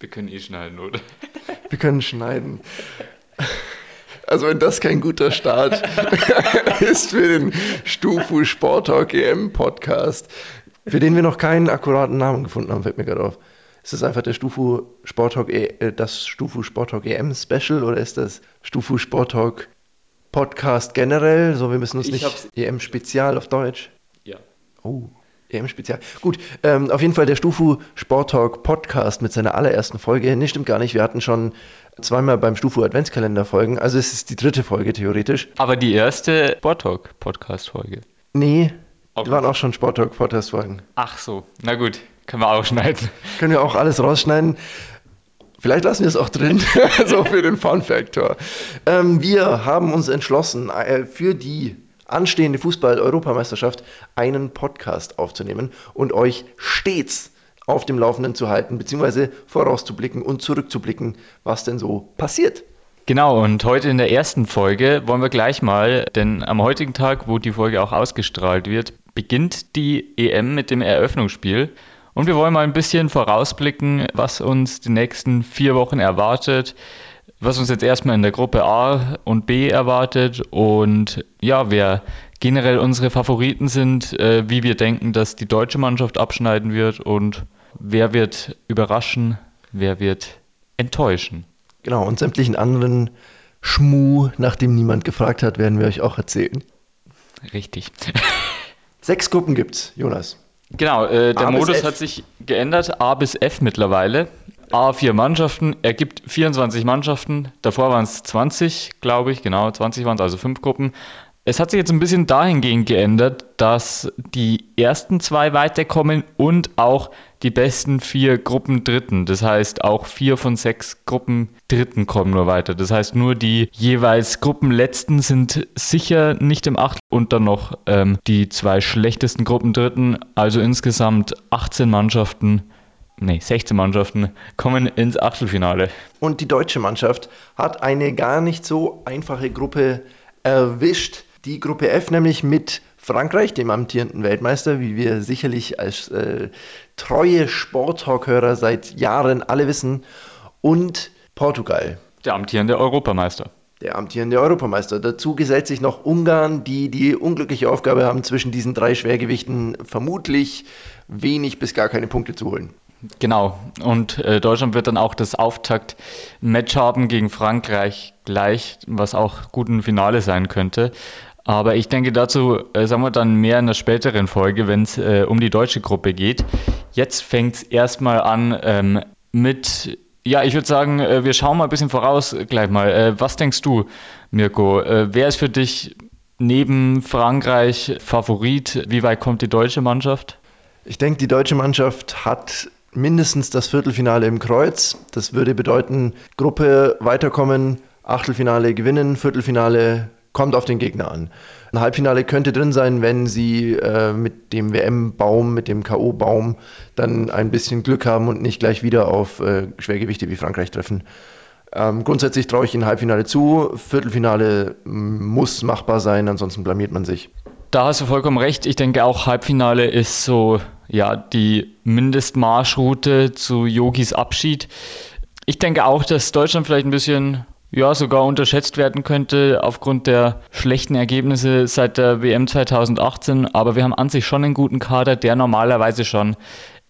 Wir können eh schneiden, oder? Wir können schneiden. Also wenn das kein guter Start ist für den Stufu Sport Talk EM Podcast, für den wir noch keinen akkuraten Namen gefunden haben, fällt mir gerade auf. Ist das einfach der Stufu Sport Talk, e äh, das Stufu Sport Talk EM Special oder ist das Stufu Sport Talk Podcast generell? So, wir müssen uns Ich nicht EM Spezial auf Deutsch. Ja. Oh, EM-Spezial. Gut, ähm, auf jeden Fall der Stufu Sport Talk Podcast mit seiner allerersten Folge. Nee, stimmt gar nicht. Wir hatten schon zweimal beim Stufu Adventskalender Folgen. Also es ist die dritte Folge theoretisch. Aber die erste Sport Talk Podcast Folge. Nee, Okay. die waren auch schon Sport Talk Podcast Folgen. Ach so, na gut, können wir auch schneiden. Können wir auch alles rausschneiden. Vielleicht lassen wir es auch drin, so für den Fun Factor. Ähm, wir haben uns entschlossen, äh, für die anstehende Fußball-Europameisterschaft einen Podcast aufzunehmen und euch stets auf dem Laufenden zu halten, beziehungsweise vorauszublicken und zurückzublicken, was denn so passiert. Genau, und heute in der ersten Folge wollen wir gleich mal, denn am heutigen Tag, wo die Folge auch ausgestrahlt wird, beginnt die EM mit dem Eröffnungsspiel. Und wir wollen mal ein bisschen vorausblicken, was uns die nächsten vier Wochen erwartet, was uns jetzt erstmal in der Gruppe A und B erwartet und ja, wer generell unsere Favoriten sind, äh, wie wir denken, dass die deutsche Mannschaft abschneiden wird und wer wird überraschen, wer wird enttäuschen. Genau, und sämtlichen anderen Schmu, nachdem niemand gefragt hat, werden wir euch auch erzählen. Richtig. Sechs Gruppen gibt's, Jonas. Genau, äh, der Modus F. hat sich geändert. A bis F mittlerweile. A vier Mannschaften, ergibt 24 Mannschaften. Davor waren es 20, glaube ich. Genau, 20 waren es, also fünf Gruppen. Es hat sich jetzt ein bisschen dahingehend geändert, dass die ersten zwei weiterkommen und auch die besten vier Gruppen Dritten. Das heißt, auch vier von sechs Gruppen Dritten kommen nur weiter. Das heißt, nur die jeweils Gruppenletzten sind sicher nicht im Achtel und dann noch ähm, die zwei schlechtesten Gruppen Dritten. Also insgesamt 18 Mannschaften, nee, 16 Mannschaften kommen ins Achtelfinale. Und die deutsche Mannschaft hat eine gar nicht so einfache Gruppe erwischt. Die Gruppe F nämlich mit Frankreich, dem amtierenden Weltmeister, wie wir sicherlich als äh, treue Sporttalk-Hörer seit Jahren alle wissen, und Portugal, Der amtierende Europameister. der amtierende Europameister. Dazu gesellt sich noch Ungarn, die die unglückliche Aufgabe haben, zwischen diesen drei Schwergewichten vermutlich wenig bis gar keine Punkte zu holen. Genau. Und äh, Deutschland wird dann auch das Auftakt-Match haben gegen Frankreich gleich, was auch gut ein Finale sein könnte. Aber ich denke dazu, äh, sagen wir dann mehr in der späteren Folge, wenn es äh, um die deutsche Gruppe geht. Jetzt fängt es erstmal an ähm, mit, ja, ich würde sagen, äh, wir schauen mal ein bisschen voraus gleich mal. Äh, was denkst du, Mirko? Äh, wer ist für dich neben Frankreich Favorit? Wie weit kommt die deutsche Mannschaft? Ich denke, die deutsche Mannschaft hat mindestens das Viertelfinale im Kreuz. Das würde bedeuten, Gruppe weiterkommen, Achtelfinale gewinnen, Viertelfinale kommt auf den Gegner an. Ein Halbfinale könnte drin sein, wenn sie äh, mit dem WM-Baum, mit dem K.O.-Baum dann ein bisschen Glück haben und nicht gleich wieder auf äh, Schwergewichte wie Frankreich treffen. Ähm, grundsätzlich traue ich ihnen Halbfinale zu. Viertelfinale mm, muss machbar sein, ansonsten blamiert man sich. Da hast du vollkommen recht. Ich denke auch Halbfinale ist so ja die Mindestmarschroute zu Yogis Abschied. Ich denke auch, dass Deutschland vielleicht ein bisschen ja sogar unterschätzt werden könnte aufgrund der schlechten Ergebnisse seit der WM 2018. Aber wir haben an sich schon einen guten Kader, der normalerweise schon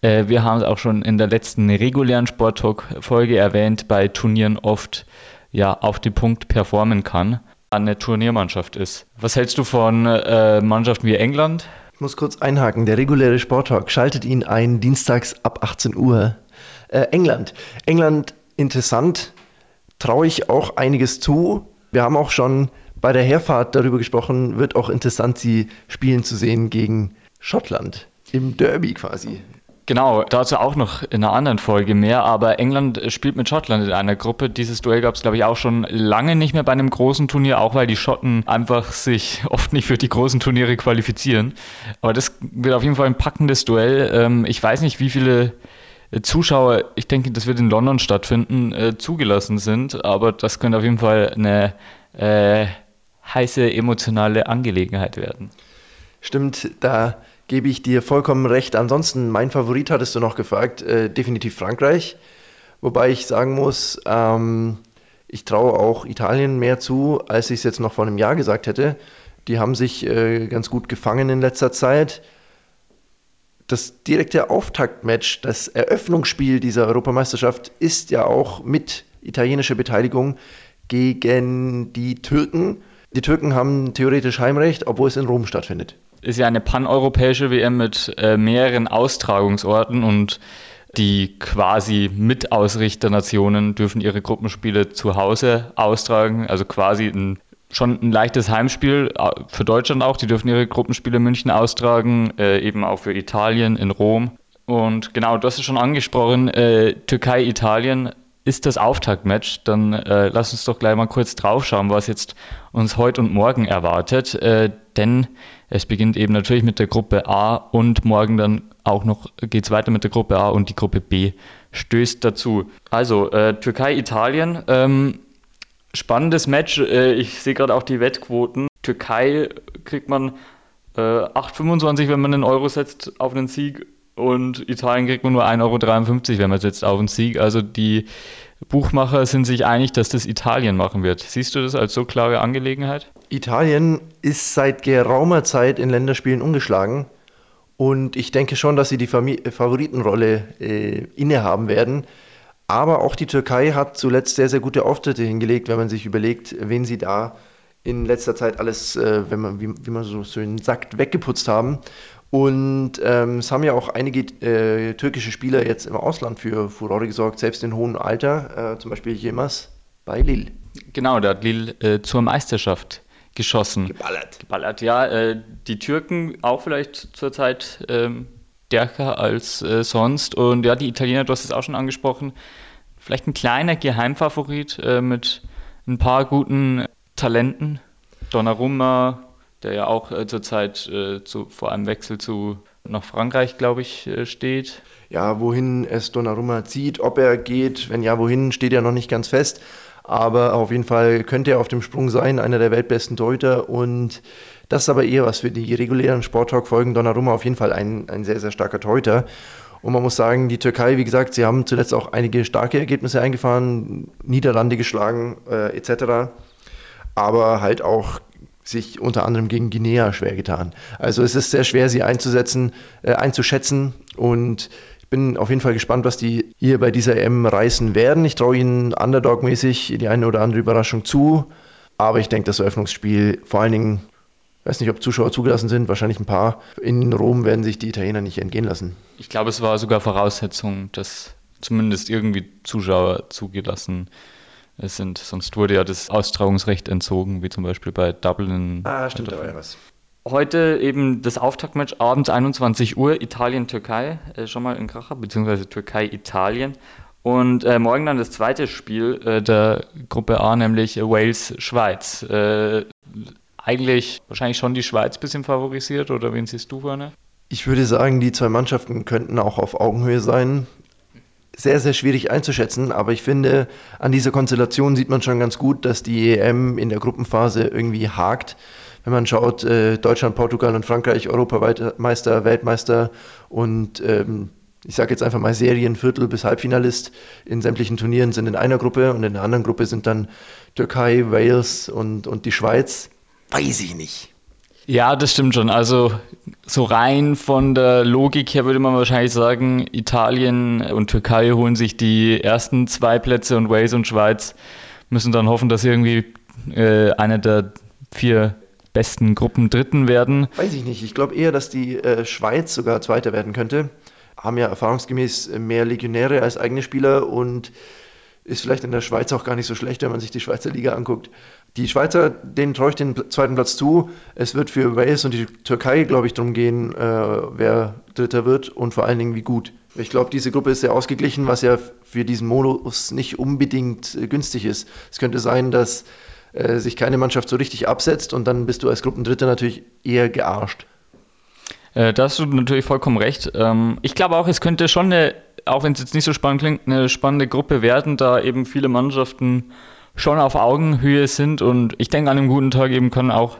äh, wir haben es auch schon in der letzten regulären Sporttalk-Folge erwähnt, bei Turnieren oft ja auf den Punkt performen kann eine Turniermannschaft ist. Was hältst du von äh, Mannschaften wie England? Ich muss kurz einhaken. Der reguläre Sporttalk schaltet ihn ein dienstags ab 18 Uhr. Äh, England. England interessant. Traue ich auch einiges zu. Wir haben auch schon bei der Herfahrt darüber gesprochen. Wird auch interessant, sie spielen zu sehen gegen Schottland. Im Derby quasi. Genau, dazu auch noch in einer anderen Folge mehr, aber England spielt mit Schottland in einer Gruppe. Dieses Duell gab es, glaube ich, auch schon lange nicht mehr bei einem großen Turnier, auch weil die Schotten einfach sich oft nicht für die großen Turniere qualifizieren. Aber das wird auf jeden Fall ein packendes Duell. Ähm, ich weiß nicht, wie viele Zuschauer, ich denke, das wird in London stattfinden, äh, zugelassen sind, aber das könnte auf jeden Fall eine äh, heiße emotionale Angelegenheit werden. Stimmt, da gebe ich dir vollkommen recht. Ansonsten, mein Favorit hattest du noch gefragt, äh, definitiv Frankreich. Wobei ich sagen muss, ähm, ich traue auch Italien mehr zu, als ich es jetzt noch vor einem Jahr gesagt hätte. Die haben sich äh, ganz gut gefangen in letzter Zeit. Das direkte Auftaktmatch, das Eröffnungsspiel dieser Europameisterschaft ist ja auch mit italienischer Beteiligung gegen die Türken. Die Türken haben theoretisch Heimrecht, obwohl es in Rom stattfindet. Ist ja eine paneuropäische WM mit äh, mehreren Austragungsorten und die quasi Mitausrichternationen dürfen ihre Gruppenspiele zu Hause austragen, also quasi ein, schon ein leichtes Heimspiel äh, für Deutschland auch. Die dürfen ihre Gruppenspiele in München austragen, äh, eben auch für Italien in Rom. Und genau, du hast es schon angesprochen, äh, Türkei-Italien ist das Auftaktmatch. Dann äh, lass uns doch gleich mal kurz draufschauen, was jetzt uns heute und morgen erwartet. Äh, denn es beginnt eben natürlich mit der Gruppe A und morgen dann auch noch geht es weiter mit der Gruppe A und die Gruppe B stößt dazu. Also äh, Türkei-Italien. Ähm, spannendes Match. Äh, ich sehe gerade auch die Wettquoten. Türkei kriegt man äh, 8,25, wenn man einen Euro setzt auf einen Sieg. Und Italien kriegt man nur 1,53 Euro, wenn man setzt auf einen Sieg. Also die Buchmacher sind sich einig, dass das Italien machen wird. Siehst du das als so klare Angelegenheit? Italien ist seit geraumer Zeit in Länderspielen ungeschlagen. Und ich denke schon, dass sie die Favoritenrolle äh, innehaben werden. Aber auch die Türkei hat zuletzt sehr, sehr gute Auftritte hingelegt, wenn man sich überlegt, wen sie da in letzter Zeit alles, äh, wenn man, wie, wie, man so schön sagt, weggeputzt haben. Und ähm, es haben ja auch einige äh, türkische Spieler jetzt im Ausland für Furore gesorgt, selbst in hohem Alter, äh, zum Beispiel Jemas bei Lille. Genau, der hat Lille äh, zur Meisterschaft geschossen. Geballert. Geballert, ja. Äh, die Türken auch vielleicht zurzeit ähm, stärker als äh, sonst. Und ja, die Italiener, du hast es auch schon angesprochen, vielleicht ein kleiner Geheimfavorit äh, mit ein paar guten Talenten. Donnarumma, der ja auch äh, zurzeit äh, zu, vor einem Wechsel zu nach Frankreich, glaube ich, äh, steht. Ja, wohin es Donnarumma zieht, ob er geht, wenn ja, wohin, steht ja noch nicht ganz fest. Aber auf jeden Fall könnte er auf dem Sprung sein, einer der weltbesten Deuter. Und das ist aber eher was für die regulären Sporttalk-Folgen. Donnarumma auf jeden Fall ein, ein sehr, sehr starker Torhüter. Und man muss sagen, die Türkei, wie gesagt, sie haben zuletzt auch einige starke Ergebnisse eingefahren, Niederlande geschlagen äh, etc. Aber halt auch sich unter anderem gegen Guinea schwer getan. Also es ist sehr schwer, sie einzusetzen, äh, einzuschätzen und bin auf jeden Fall gespannt, was die hier bei dieser EM reißen werden. Ich traue ihnen Underdog-mäßig die eine oder andere Überraschung zu. Aber ich denke, das Eröffnungsspiel, vor allen Dingen, ich weiß nicht, ob Zuschauer zugelassen sind, wahrscheinlich ein paar. In Rom werden sich die Italiener nicht entgehen lassen. Ich glaube, es war sogar Voraussetzung, dass zumindest irgendwie Zuschauer zugelassen sind. Sonst wurde ja das Austragungsrecht entzogen, wie zum Beispiel bei Dublin. Ah, stimmt, da war ja was. Heute eben das Auftaktmatch abends 21 Uhr, Italien-Türkei, äh, schon mal in Kracher, beziehungsweise Türkei-Italien. Und äh, morgen dann das zweite Spiel äh, der Gruppe A, nämlich Wales-Schweiz. Äh, eigentlich wahrscheinlich schon die Schweiz ein bisschen favorisiert, oder wen siehst du vorne? Ich würde sagen, die zwei Mannschaften könnten auch auf Augenhöhe sein. Sehr, sehr schwierig einzuschätzen, aber ich finde, an dieser Konstellation sieht man schon ganz gut, dass die EM in der Gruppenphase irgendwie hakt wenn man schaut, äh, Deutschland, Portugal und Frankreich, Europameister, Weltmeister und ähm, ich sage jetzt einfach mal Serien, Viertel bis Halbfinalist in sämtlichen Turnieren sind in einer Gruppe und in der anderen Gruppe sind dann Türkei, Wales und, und die Schweiz. Weiß ich nicht. Ja, das stimmt schon. Also so rein von der Logik her würde man wahrscheinlich sagen, Italien und Türkei holen sich die ersten zwei Plätze und Wales und Schweiz müssen dann hoffen, dass irgendwie äh, eine der vier besten Gruppen Dritten werden? Weiß ich nicht. Ich glaube eher, dass die äh, Schweiz sogar Zweiter werden könnte. Haben ja erfahrungsgemäß mehr Legionäre als eigene Spieler und ist vielleicht in der Schweiz auch gar nicht so schlecht, wenn man sich die Schweizer Liga anguckt. Die Schweizer, denen traue ich den zweiten Platz zu. Es wird für Wales und die Türkei, glaube ich, darum gehen, äh, wer Dritter wird und vor allen Dingen wie gut. Ich glaube, diese Gruppe ist sehr ausgeglichen, was ja für diesen Modus nicht unbedingt äh, günstig ist. Es könnte sein, dass äh, sich keine Mannschaft so richtig absetzt und dann bist du als Gruppendritter natürlich eher gearscht. Äh, da hast du natürlich vollkommen recht. Ähm, ich glaube auch, es könnte schon eine, auch wenn es jetzt nicht so spannend klingt, eine spannende Gruppe werden, da eben viele Mannschaften schon auf Augenhöhe sind und ich denke, an einem guten Tag eben kann auch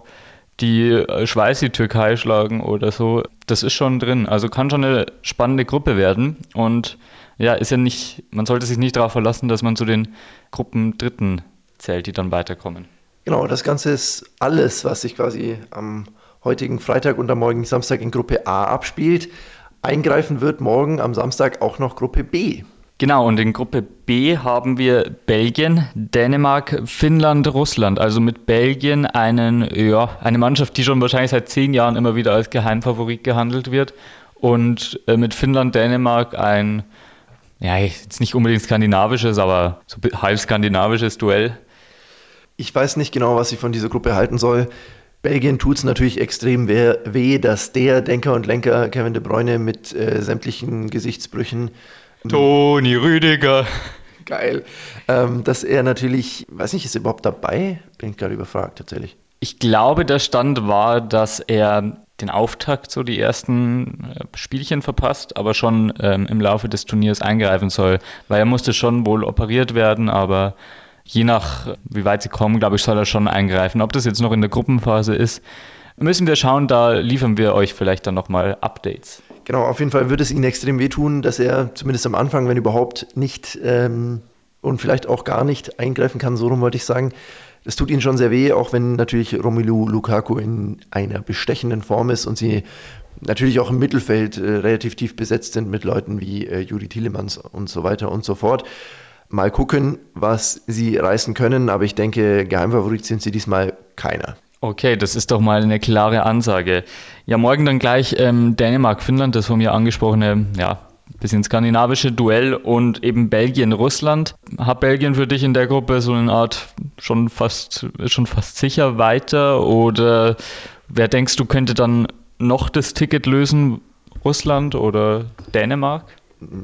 die äh, Schweiz die Türkei schlagen oder so. Das ist schon drin. Also kann schon eine spannende Gruppe werden und ja, ist ja nicht, man sollte sich nicht darauf verlassen, dass man zu den Gruppen Dritten zählt, die dann weiterkommen. Genau, das Ganze ist alles, was sich quasi am heutigen Freitag und am morgigen Samstag in Gruppe A abspielt. Eingreifen wird morgen am Samstag auch noch Gruppe B. Genau, und in Gruppe B haben wir Belgien, Dänemark, Finnland, Russland. Also mit Belgien einen, ja, eine Mannschaft, die schon wahrscheinlich seit zehn Jahren immer wieder als Geheimfavorit gehandelt wird. Und äh, mit Finnland, Dänemark ein, ja, jetzt nicht unbedingt skandinavisches, aber so halb skandinavisches Duell. Ich weiß nicht genau, was ich von dieser Gruppe halten soll. Belgien tut es natürlich extrem weh, dass der Denker und Lenker Kevin de Bruyne mit äh, sämtlichen Gesichtsbrüchen Toni Rüdiger. Geil. Ähm, dass er natürlich, weiß nicht, ist er überhaupt dabei? Bin ich gerade überfragt tatsächlich. Ich glaube, der Stand war, dass er den Auftakt, so die ersten äh, Spielchen verpasst, aber schon ähm, im Laufe des Turniers eingreifen soll, weil er musste schon wohl operiert werden, aber je nach, wie weit sie kommen, glaube ich, soll er schon eingreifen. Ob das jetzt noch in der Gruppenphase ist, müssen wir schauen, da liefern wir euch vielleicht dann nochmal Updates. Genau, auf jeden Fall würde es ihnen extrem wehtun, dass er zumindest am Anfang, wenn überhaupt, nicht ähm, und vielleicht auch gar nicht eingreifen kann, so rum wollte ich sagen. Das tut ihnen schon sehr weh, auch wenn natürlich Romelu Lukaku in einer bestechenden Form ist und sie natürlich auch im Mittelfeld äh, relativ tief besetzt sind mit Leuten wie äh, Juri Tielemans und so weiter und so fort. Mal gucken, was sie reißen können, aber ich denke, Geheimfavorit sind sie diesmal keiner. Okay, das ist doch mal eine klare Ansage. Ja, morgen dann gleich ähm, Dänemark, Finnland, das von mir angesprochene, ja, bisschen skandinavische Duell und eben Belgien, Russland. Hat Belgien für dich in der Gruppe so eine Art schon fast, schon fast sicher weiter oder wer denkst du könnte dann noch das Ticket lösen? Russland oder Dänemark?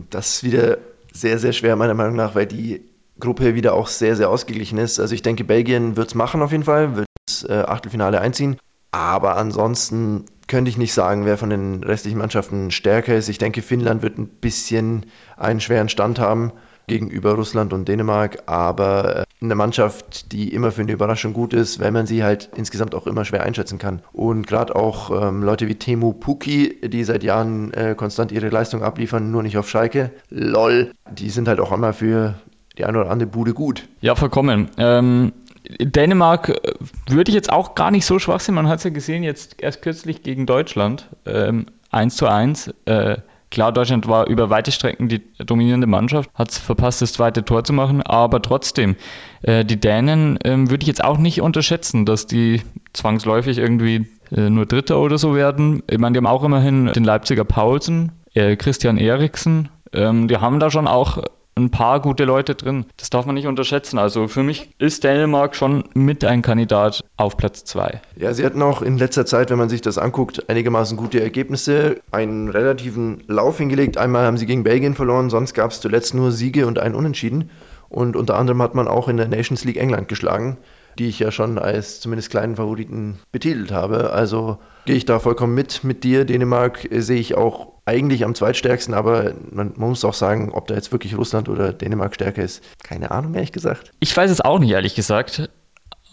Das ist wieder sehr, sehr schwer meiner Meinung nach, weil die Gruppe wieder auch sehr, sehr ausgeglichen ist. Also ich denke, Belgien wird es machen auf jeden Fall, wird äh, Achtelfinale einziehen. Aber ansonsten könnte ich nicht sagen, wer von den restlichen Mannschaften stärker ist. Ich denke, Finnland wird ein bisschen einen schweren Stand haben gegenüber Russland und Dänemark, aber äh, eine Mannschaft, die immer für eine Überraschung gut ist, wenn man sie halt insgesamt auch immer schwer einschätzen kann. Und gerade auch ähm, Leute wie Temu Puki, die seit Jahren äh, konstant ihre Leistung abliefern, nur nicht auf Schalke, lol, die sind halt auch immer für die eine oder andere Bude gut. Ja, vollkommen. Ähm, Dänemark äh, würde ich jetzt auch gar nicht so schwach sehen. Man hat es ja gesehen, jetzt erst kürzlich gegen Deutschland. Ähm, 1 zu 1. Äh, klar, Deutschland war über weite Strecken die dominierende Mannschaft, hat es verpasst, das zweite Tor zu machen, aber trotzdem, äh, die Dänen äh, würde ich jetzt auch nicht unterschätzen, dass die zwangsläufig irgendwie äh, nur Dritter oder so werden. Ich meine, die haben auch immerhin den Leipziger Paulsen, äh, Christian Eriksen. Ähm, die haben da schon auch ein paar gute Leute drin. Das darf man nicht unterschätzen. Also für mich ist Dänemark schon mit ein Kandidat auf Platz 2. Ja, sie hatten auch in letzter Zeit, wenn man sich das anguckt, einigermaßen gute Ergebnisse, einen relativen Lauf hingelegt. Einmal haben sie gegen Belgien verloren, sonst gab es zuletzt nur Siege und einen Unentschieden. Und unter anderem hat man auch in der Nations League England geschlagen, die ich ja schon als zumindest kleinen Favoriten betitelt habe. Also gehe ich da vollkommen mit mit dir. Dänemark sehe ich auch eigentlich am zweitstärksten, aber man muss auch sagen, ob da jetzt wirklich Russland oder Dänemark stärker ist. Keine Ahnung, ehrlich gesagt. Ich weiß es auch nicht, ehrlich gesagt.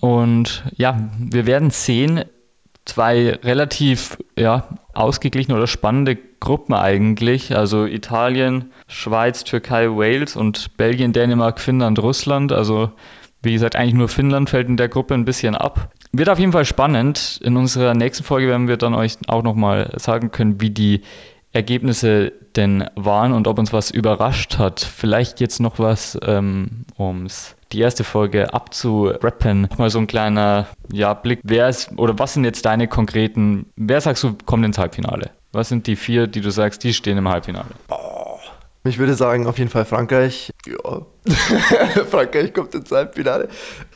Und ja, wir werden sehen. Zwei relativ ja, ausgeglichene oder spannende Gruppen eigentlich. Also Italien, Schweiz, Türkei, Wales und Belgien, Dänemark, Finnland, Russland. Also wie gesagt, eigentlich nur Finnland fällt in der Gruppe ein bisschen ab. Wird auf jeden Fall spannend. In unserer nächsten Folge werden wir dann euch auch nochmal sagen können, wie die Ergebnisse denn waren und ob uns was überrascht hat. Vielleicht jetzt noch was, ähm, um die erste Folge abzurappen. Mal so ein kleiner ja, Blick. Wer ist oder was sind jetzt deine konkreten, wer sagst du, kommt ins Halbfinale? Was sind die vier, die du sagst, die stehen im Halbfinale? Oh, ich würde sagen, auf jeden Fall Frankreich. Ja. Frankreich kommt ins Halbfinale.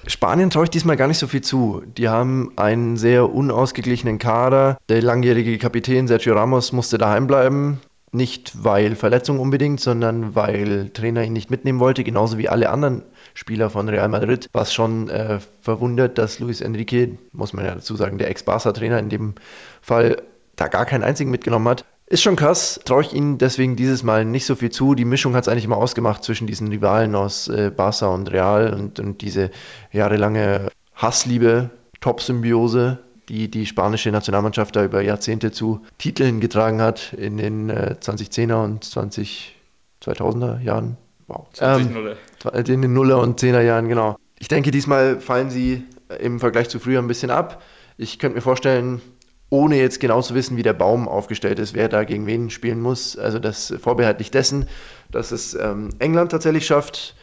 Spanien traue ich diesmal gar nicht so viel zu. Die haben einen sehr unausgeglichenen Kader. Der langjährige Kapitän Sergio Ramos musste daheim bleiben. Nicht weil Verletzung unbedingt, sondern weil Trainer ihn nicht mitnehmen wollte, genauso wie alle anderen Spieler von Real Madrid. Was schon äh, verwundert, dass Luis Enrique, muss man ja dazu sagen, der Ex-Barca-Trainer in dem Fall, da gar keinen einzigen mitgenommen hat. Ist schon krass, traue ich ihnen deswegen dieses Mal nicht so viel zu. Die Mischung hat es eigentlich immer ausgemacht zwischen diesen Rivalen aus äh, Barca und Real und, und diese jahrelange Hassliebe, Top-Symbiose, die die spanische Nationalmannschaft da über Jahrzehnte zu Titeln getragen hat in den äh, 2010er und 20, 2000er Jahren. Wow. 20 ähm, in den Nuller und Zehner Jahren, genau. Ich denke, diesmal fallen sie im Vergleich zu früher ein bisschen ab. Ich könnte mir vorstellen, ohne jetzt genau zu wissen, wie der Baum aufgestellt ist, wer da gegen wen spielen muss. Also das vorbehaltlich dessen, dass es ähm, England tatsächlich schafft,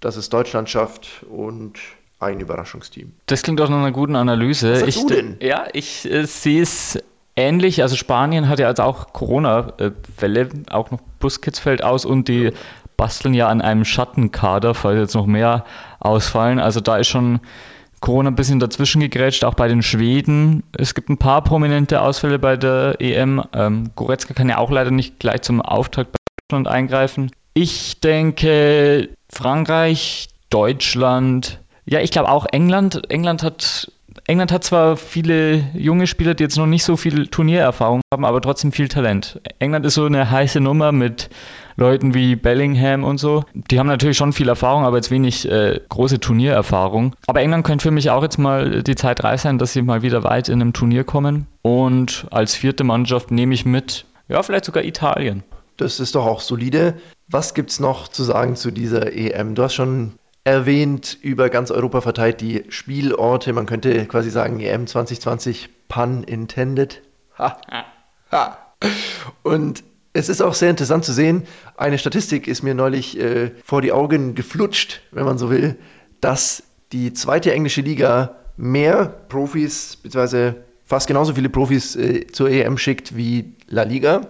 dass es Deutschland schafft und ein Überraschungsteam. Das klingt auch nach einer guten Analyse. Was sagst ich, du denn? Ja, ich äh, sehe es ähnlich. Also Spanien hat ja also auch Corona-Fälle, auch noch Buskids fällt aus und die basteln ja an einem Schattenkader, falls jetzt noch mehr ausfallen. Also da ist schon Corona ein bisschen dazwischen gegrätscht, auch bei den Schweden. Es gibt ein paar prominente Ausfälle bei der EM. Ähm, Goretzka kann ja auch leider nicht gleich zum Auftakt bei Deutschland eingreifen. Ich denke Frankreich, Deutschland, ja, ich glaube auch England. England hat England hat zwar viele junge Spieler, die jetzt noch nicht so viel Turniererfahrung haben, aber trotzdem viel Talent. England ist so eine heiße Nummer mit Leuten wie Bellingham und so. Die haben natürlich schon viel Erfahrung, aber jetzt wenig äh, große Turniererfahrung. Aber England könnte für mich auch jetzt mal die Zeit reif sein, dass sie mal wieder weit in einem Turnier kommen. Und als vierte Mannschaft nehme ich mit, ja, vielleicht sogar Italien. Das ist doch auch solide. Was gibt es noch zu sagen zu dieser EM? Du hast schon erwähnt, über ganz Europa verteilt die Spielorte. Man könnte quasi sagen, EM 2020 pun intended. Ha. Ha. Und es ist auch sehr interessant zu sehen, eine Statistik ist mir neulich äh, vor die Augen geflutscht, wenn man so will, dass die zweite englische Liga mehr Profis, beziehungsweise fast genauso viele Profis äh, zur EM schickt wie La Liga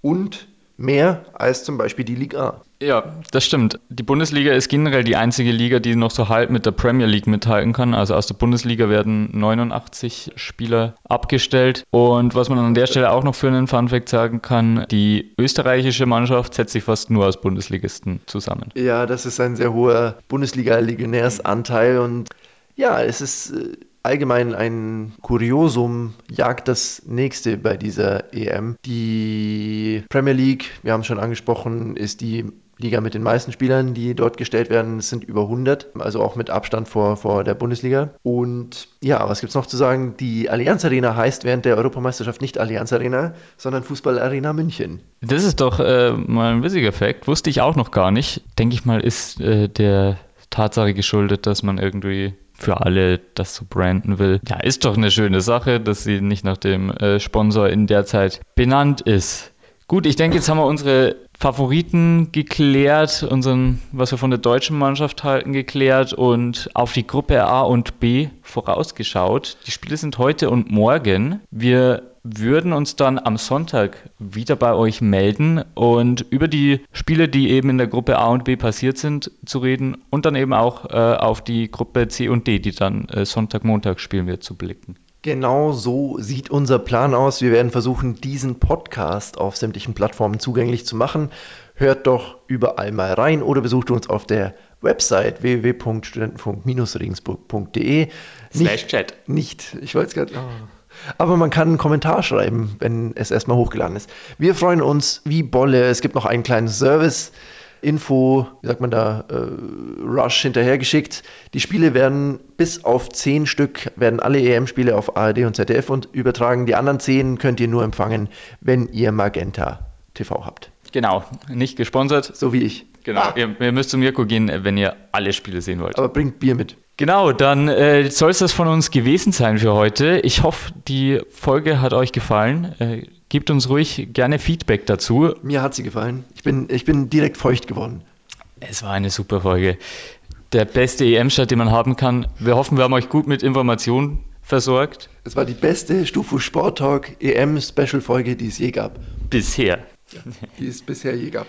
und mehr als zum Beispiel die Liga. Ja, das stimmt. Die Bundesliga ist generell die einzige Liga, die noch so halb mit der Premier League mithalten kann. Also aus der Bundesliga werden 89 Spieler abgestellt. Und was man an der Stelle auch noch für einen Funfact sagen kann, die österreichische Mannschaft setzt sich fast nur aus Bundesligisten zusammen. Ja, das ist ein sehr hoher Bundesliga-Legionärsanteil. Und ja, es ist äh, allgemein ein Kuriosum jagt das nächste bei dieser EM. Die Premier League, wir haben es schon angesprochen, ist die Liga mit den meisten Spielern, die dort gestellt werden, sind über 100, also auch mit Abstand vor, vor der Bundesliga. Und ja, was gibt es noch zu sagen? Die Allianz Arena heißt während der Europameisterschaft nicht Allianz Arena, sondern Fußball Arena München. Das ist doch äh, mal ein witziger Fakt, wusste ich auch noch gar nicht. Denke ich mal, ist äh, der Tatsache geschuldet, dass man irgendwie für alle das so branden will. Ja, ist doch eine schöne Sache, dass sie nicht nach dem äh, Sponsor in der Zeit benannt ist. Gut, ich denke, jetzt haben wir unsere Favoriten geklärt, unseren, was wir von der deutschen Mannschaft halten, geklärt und auf die Gruppe A und B vorausgeschaut. Die Spiele sind heute und morgen. Wir würden uns dann am Sonntag wieder bei euch melden und über die Spiele, die eben in der Gruppe A und B passiert sind, zu reden und dann eben auch äh, auf die Gruppe C und D, die dann äh, Sonntag, Montag spielen wird, zu blicken. Genau so sieht unser Plan aus. Wir werden versuchen, diesen Podcast auf sämtlichen Plattformen zugänglich zu machen. Hört doch überall mal rein oder besucht uns auf der Website www.studentenfunk-regensburg.de. Slash Chat. Nicht, ich wollte es gerade. Oh. Aber man kann einen Kommentar schreiben, wenn es erstmal hochgeladen ist. Wir freuen uns wie Bolle. Es gibt noch einen kleinen Service. Info, wie sagt man da, äh, Rush hinterhergeschickt. Die Spiele werden bis auf zehn Stück, werden alle EM-Spiele auf ARD und ZDF und übertragen. Die anderen zehn könnt ihr nur empfangen, wenn ihr Magenta TV habt. Genau, nicht gesponsert. So wie ich. Genau, ah. ihr, ihr, müsst zu Mirko gehen, wenn ihr alle Spiele sehen wollt. Aber bringt Bier mit. Genau, dann äh, soll es das von uns gewesen sein für heute. Ich hoffe, die Folge hat euch gefallen. Äh, gebt uns ruhig gerne Feedback dazu. Mir hat sie gefallen. Ich bin, ich bin direkt feucht geworden. Es war eine super Folge. Der beste EM-Start, den man haben kann. Wir hoffen, wir haben euch gut mit Informationen versorgt. Es war die beste Stufu Sport Talk EM-Special-Folge, die es je gab. Bisher. Ja, die es bisher je gab.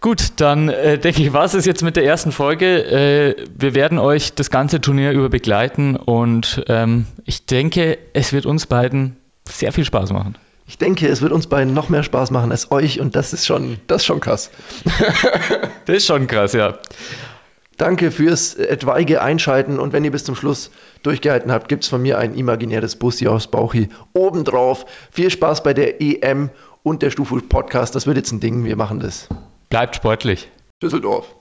Gut, dann äh, denke ich, war es jetzt mit der ersten Folge. Äh, wir werden euch das ganze Turnier über begleiten und ähm, ich denke, es wird uns beiden sehr viel Spaß machen. Ich denke, es wird uns beiden noch mehr Spaß machen als euch und das ist schon, das ist schon krass. das ist schon krass, ja. Danke fürs etwaige Einschalten und wenn ihr bis zum Schluss durchgehalten habt, gibt es von mir ein imaginäres Bussi aus Bauchi obendrauf. Viel Spaß bei der EM und der Stufu Podcast. Das wird jetzt ein Ding, wir machen das. Bleibt sportlich. Düsseldorf.